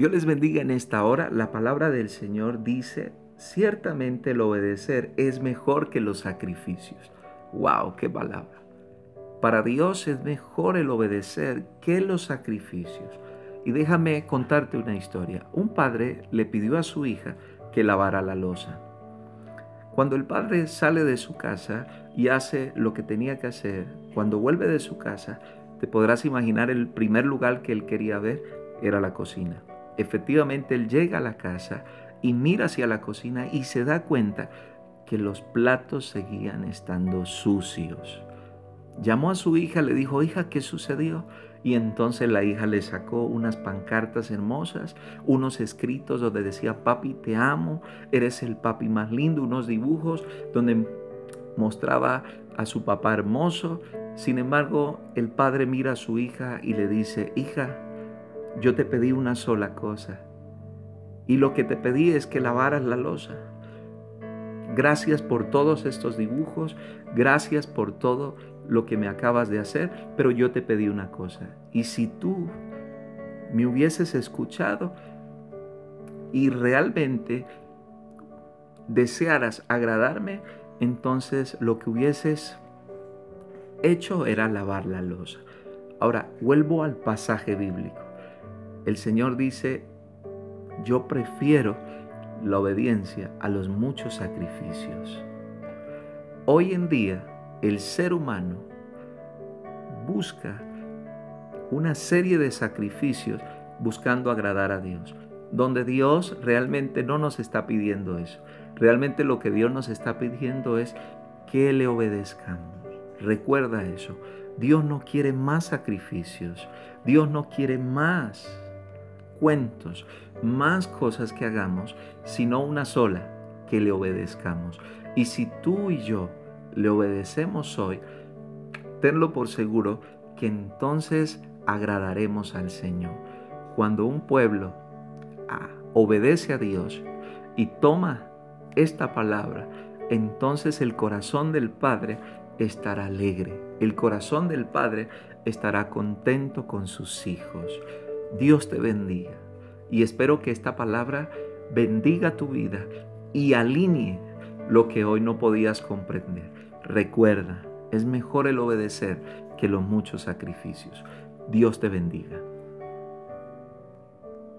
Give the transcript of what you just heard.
Dios les bendiga en esta hora. La palabra del Señor dice, ciertamente el obedecer es mejor que los sacrificios. ¡Wow! ¡Qué palabra! Para Dios es mejor el obedecer que los sacrificios. Y déjame contarte una historia. Un padre le pidió a su hija que lavara la losa. Cuando el padre sale de su casa y hace lo que tenía que hacer, cuando vuelve de su casa, te podrás imaginar el primer lugar que él quería ver era la cocina. Efectivamente, él llega a la casa y mira hacia la cocina y se da cuenta que los platos seguían estando sucios. Llamó a su hija, le dijo, hija, ¿qué sucedió? Y entonces la hija le sacó unas pancartas hermosas, unos escritos donde decía, papi, te amo, eres el papi más lindo, unos dibujos donde mostraba a su papá hermoso. Sin embargo, el padre mira a su hija y le dice, hija, yo te pedí una sola cosa. Y lo que te pedí es que lavaras la losa. Gracias por todos estos dibujos, gracias por todo lo que me acabas de hacer, pero yo te pedí una cosa. Y si tú me hubieses escuchado y realmente desearas agradarme, entonces lo que hubieses hecho era lavar la losa. Ahora, vuelvo al pasaje bíblico. El Señor dice, yo prefiero la obediencia a los muchos sacrificios. Hoy en día, el ser humano busca una serie de sacrificios buscando agradar a Dios, donde Dios realmente no nos está pidiendo eso. Realmente lo que Dios nos está pidiendo es que le obedezcamos. Recuerda eso. Dios no quiere más sacrificios. Dios no quiere más cuentos, más cosas que hagamos, sino una sola, que le obedezcamos. Y si tú y yo le obedecemos hoy, tenlo por seguro que entonces agradaremos al Señor. Cuando un pueblo ah, obedece a Dios y toma esta palabra, entonces el corazón del Padre estará alegre. El corazón del Padre estará contento con sus hijos. Dios te bendiga. Y espero que esta palabra bendiga tu vida y alinee lo que hoy no podías comprender. Recuerda, es mejor el obedecer que los muchos sacrificios. Dios te bendiga.